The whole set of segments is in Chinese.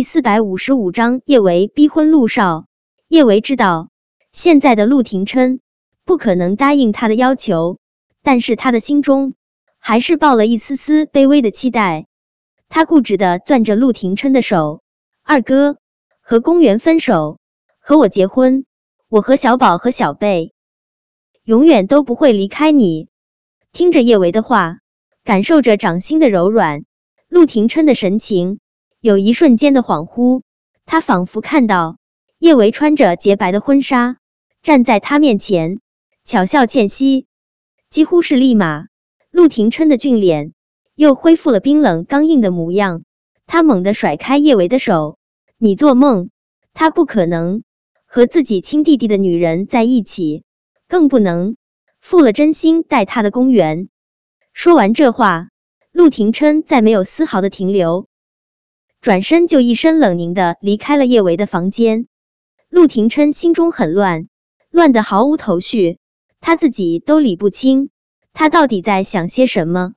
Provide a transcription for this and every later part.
第四百五十五章叶维逼婚陆少。叶维知道现在的陆廷琛不可能答应他的要求，但是他的心中还是抱了一丝丝卑微的期待。他固执的攥着陆廷琛的手：“二哥，和公园分手，和我结婚，我和小宝和小贝永远都不会离开你。”听着叶维的话，感受着掌心的柔软，陆廷琛的神情。有一瞬间的恍惚，他仿佛看到叶维穿着洁白的婚纱站在他面前，巧笑倩兮。几乎是立马，陆廷琛的俊脸又恢复了冰冷刚硬的模样。他猛地甩开叶维的手：“你做梦！他不可能和自己亲弟弟的女人在一起，更不能负了真心待他的公园。”说完这话，陆廷琛再没有丝毫的停留。转身就一身冷凝的离开了叶维的房间。陆廷琛心中很乱，乱的毫无头绪，他自己都理不清他到底在想些什么。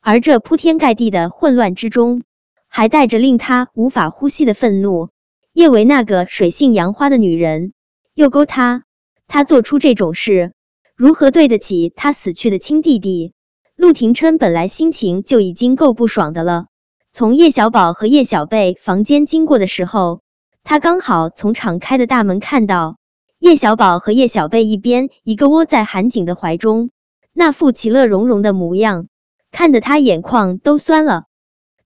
而这铺天盖地的混乱之中，还带着令他无法呼吸的愤怒。叶维那个水性杨花的女人，又勾他，他做出这种事，如何对得起他死去的亲弟弟？陆廷琛本来心情就已经够不爽的了。从叶小宝和叶小贝房间经过的时候，他刚好从敞开的大门看到叶小宝和叶小贝一边一个窝在韩景的怀中，那副其乐融融的模样，看得他眼眶都酸了。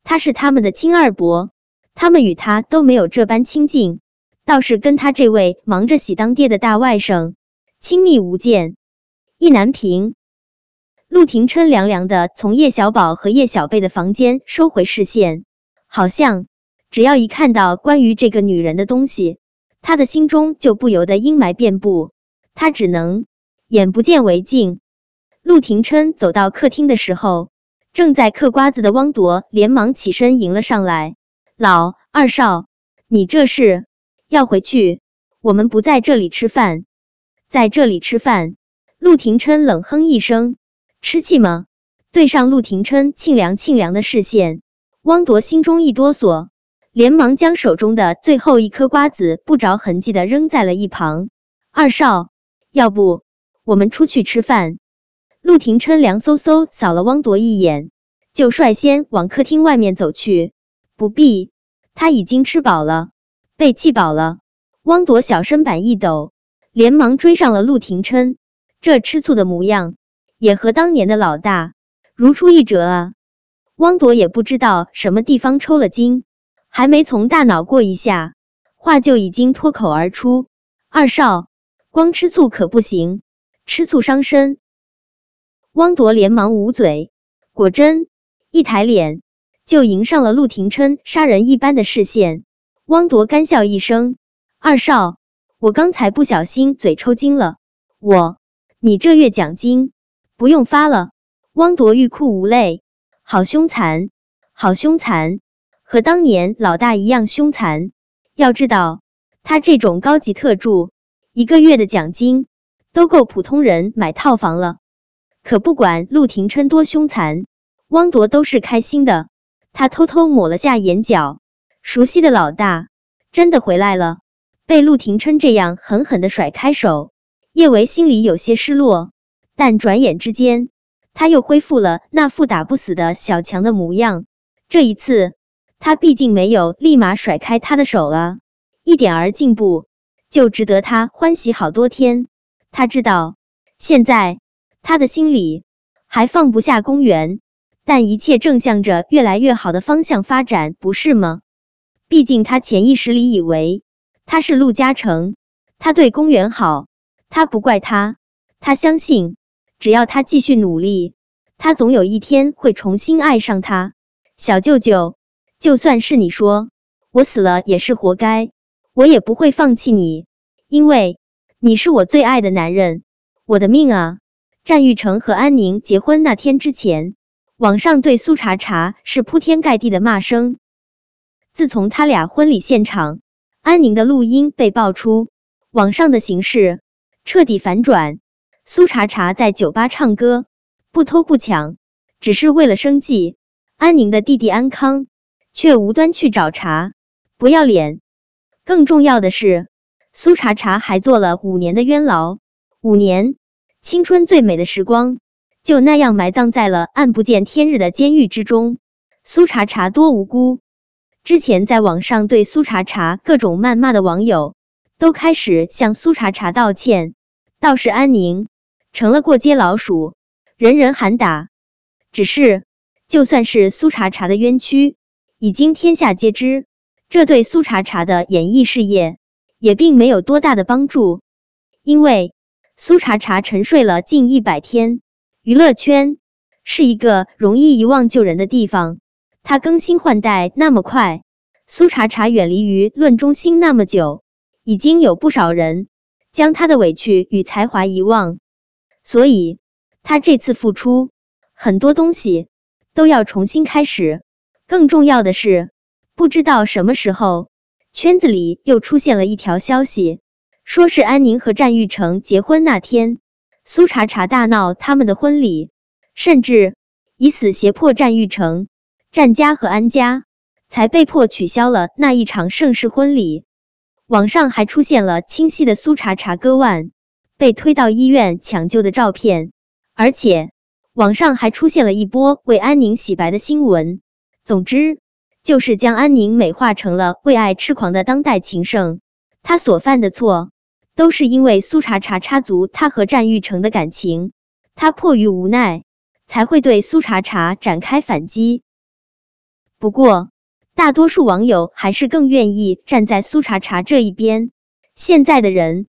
他是他们的亲二伯，他们与他都没有这般亲近，倒是跟他这位忙着喜当爹的大外甥亲密无间。意难平。陆廷琛凉凉的从叶小宝和叶小贝的房间收回视线，好像只要一看到关于这个女人的东西，他的心中就不由得阴霾遍布，他只能眼不见为净。陆廷琛走到客厅的时候，正在嗑瓜子的汪铎连忙起身迎了上来：“老二少，你这是要回去？我们不在这里吃饭，在这里吃饭。”陆廷琛冷哼一声。吃气吗？对上陆廷琛沁凉沁凉的视线，汪铎心中一哆嗦，连忙将手中的最后一颗瓜子不着痕迹的扔在了一旁。二少，要不我们出去吃饭？陆廷琛凉飕飕扫了汪铎一眼，就率先往客厅外面走去。不必，他已经吃饱了，被气饱了。汪铎小身板一抖，连忙追上了陆廷琛，这吃醋的模样。也和当年的老大如出一辙啊！汪铎也不知道什么地方抽了筋，还没从大脑过一下，话就已经脱口而出：“二少，光吃醋可不行，吃醋伤身。”汪铎连忙捂嘴，果真一抬脸就迎上了陆廷琛杀人一般的视线。汪铎干笑一声：“二少，我刚才不小心嘴抽筋了，我你这月奖金。”不用发了，汪铎欲哭无泪，好凶残，好凶残，和当年老大一样凶残。要知道，他这种高级特助，一个月的奖金都够普通人买套房了。可不管陆廷琛多凶残，汪铎都是开心的。他偷偷抹了下眼角，熟悉的老大真的回来了。被陆廷琛这样狠狠的甩开手，叶维心里有些失落。但转眼之间，他又恢复了那副打不死的小强的模样。这一次，他毕竟没有立马甩开他的手啊，一点儿进步就值得他欢喜好多天。他知道，现在他的心里还放不下公园，但一切正向着越来越好的方向发展，不是吗？毕竟他潜意识里以为他是陆嘉诚，他对公园好，他不怪他，他相信。只要他继续努力，他总有一天会重新爱上他。小舅舅，就算是你说我死了也是活该，我也不会放弃你，因为你是我最爱的男人，我的命啊！战玉成和安宁结婚那天之前，网上对苏茶茶是铺天盖地的骂声。自从他俩婚礼现场安宁的录音被爆出，网上的形势彻底反转。苏茶茶在酒吧唱歌，不偷不抢，只是为了生计。安宁的弟弟安康却无端去找茬，不要脸。更重要的是，苏茶茶还坐了五年的冤牢，五年青春最美的时光就那样埋葬在了暗不见天日的监狱之中。苏茶茶多无辜。之前在网上对苏茶茶各种谩骂的网友，都开始向苏茶茶道歉。倒是安宁成了过街老鼠，人人喊打。只是，就算是苏茶茶的冤屈已经天下皆知，这对苏茶茶的演艺事业也并没有多大的帮助。因为苏茶茶沉睡了近一百天，娱乐圈是一个容易遗忘旧人的地方。他更新换代那么快，苏茶茶远离舆论中心那么久，已经有不少人将他的委屈与才华遗忘，所以他这次复出，很多东西都要重新开始。更重要的是，不知道什么时候，圈子里又出现了一条消息，说是安宁和战玉成结婚那天，苏茶茶大闹他们的婚礼，甚至以死胁迫战玉成。战家和安家才被迫取消了那一场盛世婚礼。网上还出现了清晰的苏茶茶割腕被推到医院抢救的照片，而且网上还出现了一波为安宁洗白的新闻。总之，就是将安宁美化成了为爱痴狂的当代情圣。他所犯的错，都是因为苏茶茶插足他和战玉成的感情，他迫于无奈才会对苏茶茶展开反击。不过，大多数网友还是更愿意站在苏茶茶这一边。现在的人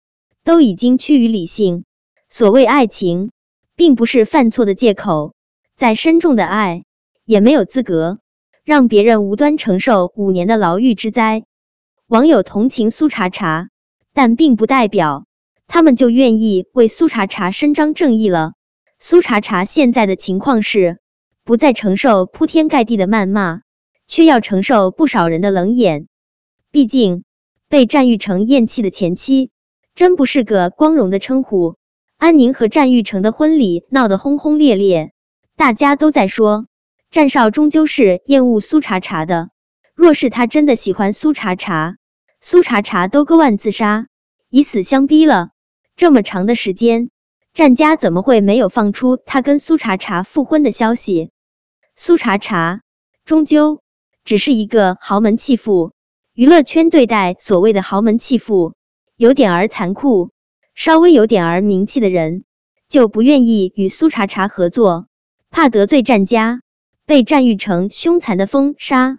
都已经趋于理性，所谓爱情，并不是犯错的借口。再深重的爱，也没有资格让别人无端承受五年的牢狱之灾。网友同情苏茶茶，但并不代表他们就愿意为苏茶茶伸张正义了。苏茶茶现在的情况是，不再承受铺天盖地的谩骂。却要承受不少人的冷眼，毕竟被战玉成厌弃的前妻，真不是个光荣的称呼。安宁和战玉成的婚礼闹得轰轰烈烈，大家都在说战少终究是厌恶苏茶茶的。若是他真的喜欢苏茶茶，苏茶茶都割腕自杀，以死相逼了这么长的时间，战家怎么会没有放出他跟苏茶茶复婚的消息？苏茶茶终究。只是一个豪门弃妇，娱乐圈对待所谓的豪门弃妇有点儿残酷，稍微有点儿名气的人就不愿意与苏茶茶合作，怕得罪战家，被战玉成凶残的封杀，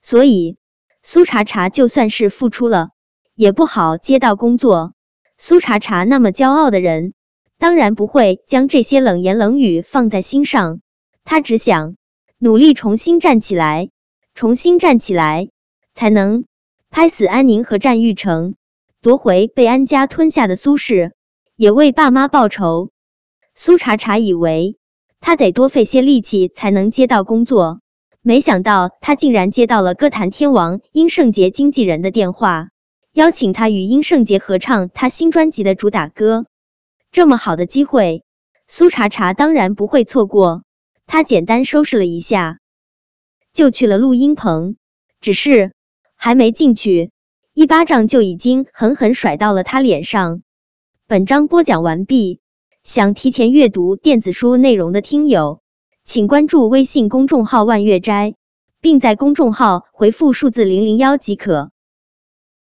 所以苏茶茶就算是付出了，也不好接到工作。苏茶茶那么骄傲的人，当然不会将这些冷言冷语放在心上，他只想努力重新站起来。重新站起来，才能拍死安宁和战玉成，夺回被安家吞下的苏氏，也为爸妈报仇。苏茶茶以为他得多费些力气才能接到工作，没想到他竟然接到了歌坛天王殷圣杰经纪人的电话，邀请他与殷圣杰合唱他新专辑的主打歌。这么好的机会，苏茶茶当然不会错过。他简单收拾了一下。就去了录音棚，只是还没进去，一巴掌就已经狠狠甩到了他脸上。本章播讲完毕，想提前阅读电子书内容的听友，请关注微信公众号万月斋，并在公众号回复数字零零幺即可。